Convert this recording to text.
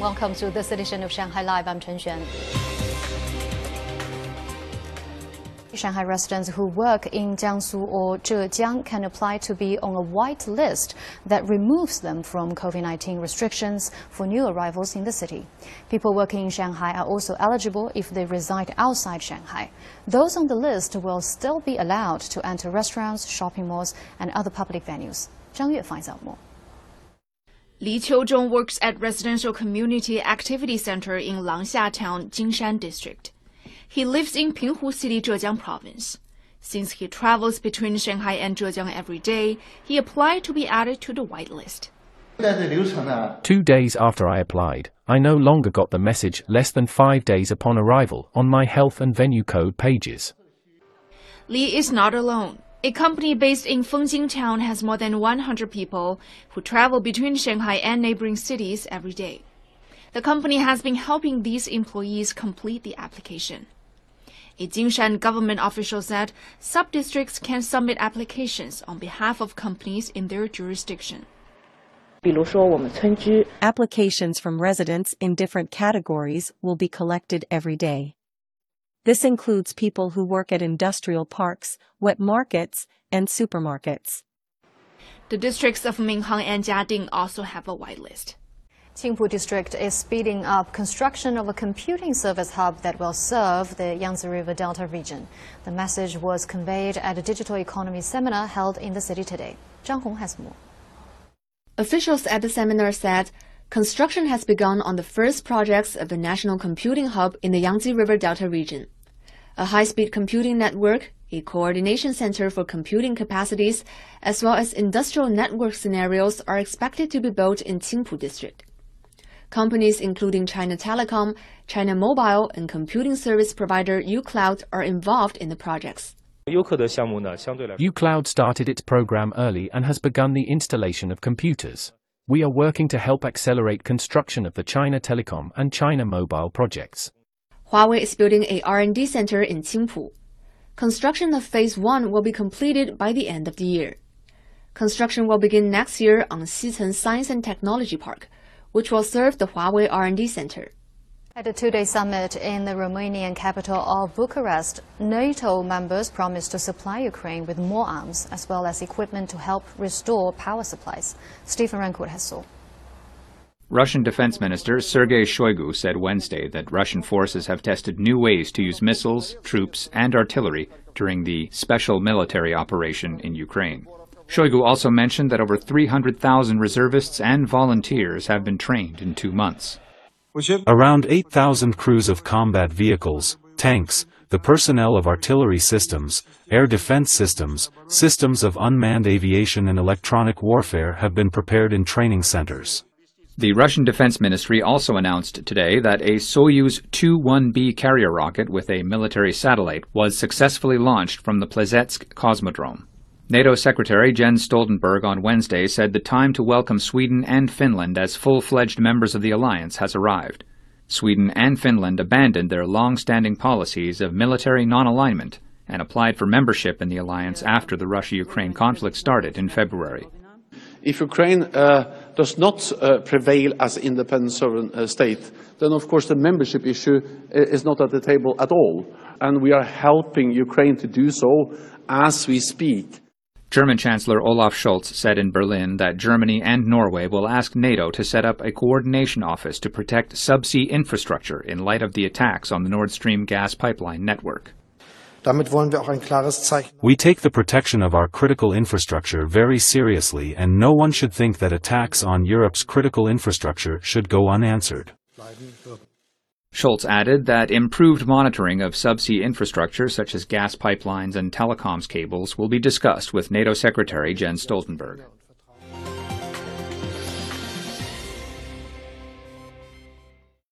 Welcome to this edition of Shanghai Live. I'm Chen Xuan. Shanghai residents who work in Jiangsu or Zhejiang can apply to be on a white list that removes them from COVID 19 restrictions for new arrivals in the city. People working in Shanghai are also eligible if they reside outside Shanghai. Those on the list will still be allowed to enter restaurants, shopping malls, and other public venues. Zhang Yue finds out more. Li Qiuzhong works at Residential Community Activity Center in Langxia Town, Jinshan District. He lives in Pinghu City, Zhejiang Province. Since he travels between Shanghai and Zhejiang every day, he applied to be added to the whitelist. Two days after I applied, I no longer got the message less than five days upon arrival on my health and venue code pages. Li is not alone. A company based in Fengjing town has more than 100 people who travel between Shanghai and neighboring cities every day. The company has been helping these employees complete the application. A Jinshan government official said sub-districts can submit applications on behalf of companies in their jurisdiction. Applications from residents in different categories will be collected every day. This includes people who work at industrial parks, wet markets, and supermarkets. The districts of Minhang and Jiading also have a whitelist. Qingpu District is speeding up construction of a computing service hub that will serve the Yangtze River Delta region. The message was conveyed at a digital economy seminar held in the city today. Zhang Hong has more. Officials at the seminar said construction has begun on the first projects of the National Computing Hub in the Yangtze River Delta region. A high-speed computing network, a coordination center for computing capacities, as well as industrial network scenarios are expected to be built in Qingpu District. Companies including China Telecom, China Mobile, and computing service provider uCloud are involved in the projects. uCloud started its program early and has begun the installation of computers. We are working to help accelerate construction of the China Telecom and China Mobile projects. Huawei is building a R&D center in Qingpu. Construction of phase 1 will be completed by the end of the year. Construction will begin next year on Xicen Science and Technology Park, which will serve the Huawei R&D Center. At a two-day summit in the Romanian capital of Bucharest, NATO members promised to supply Ukraine with more arms as well as equipment to help restore power supplies. Stephen Rancourt has so. Russian Defense Minister Sergei Shoigu said Wednesday that Russian forces have tested new ways to use missiles, troops, and artillery during the special military operation in Ukraine. Shoigu also mentioned that over 300,000 reservists and volunteers have been trained in two months. Around 8,000 crews of combat vehicles, tanks, the personnel of artillery systems, air defense systems, systems of unmanned aviation and electronic warfare have been prepared in training centers. The Russian Defense Ministry also announced today that a Soyuz 2-1B carrier rocket with a military satellite was successfully launched from the Plesetsk Cosmodrome. NATO Secretary Jens Stoltenberg on Wednesday said the time to welcome Sweden and Finland as full fledged members of the alliance has arrived. Sweden and Finland abandoned their long standing policies of military non alignment and applied for membership in the alliance after the Russia Ukraine conflict started in February. If Ukraine uh, does not uh, prevail as an independent sovereign uh, state, then of course the membership issue uh, is not at the table at all. And we are helping Ukraine to do so as we speak. German Chancellor Olaf Scholz said in Berlin that Germany and Norway will ask NATO to set up a coordination office to protect subsea infrastructure in light of the attacks on the Nord Stream gas pipeline network. We take the protection of our critical infrastructure very seriously and no one should think that attacks on Europe's critical infrastructure should go unanswered. Scholz added that improved monitoring of subsea infrastructure such as gas pipelines and telecoms cables will be discussed with NATO Secretary Jens Stoltenberg.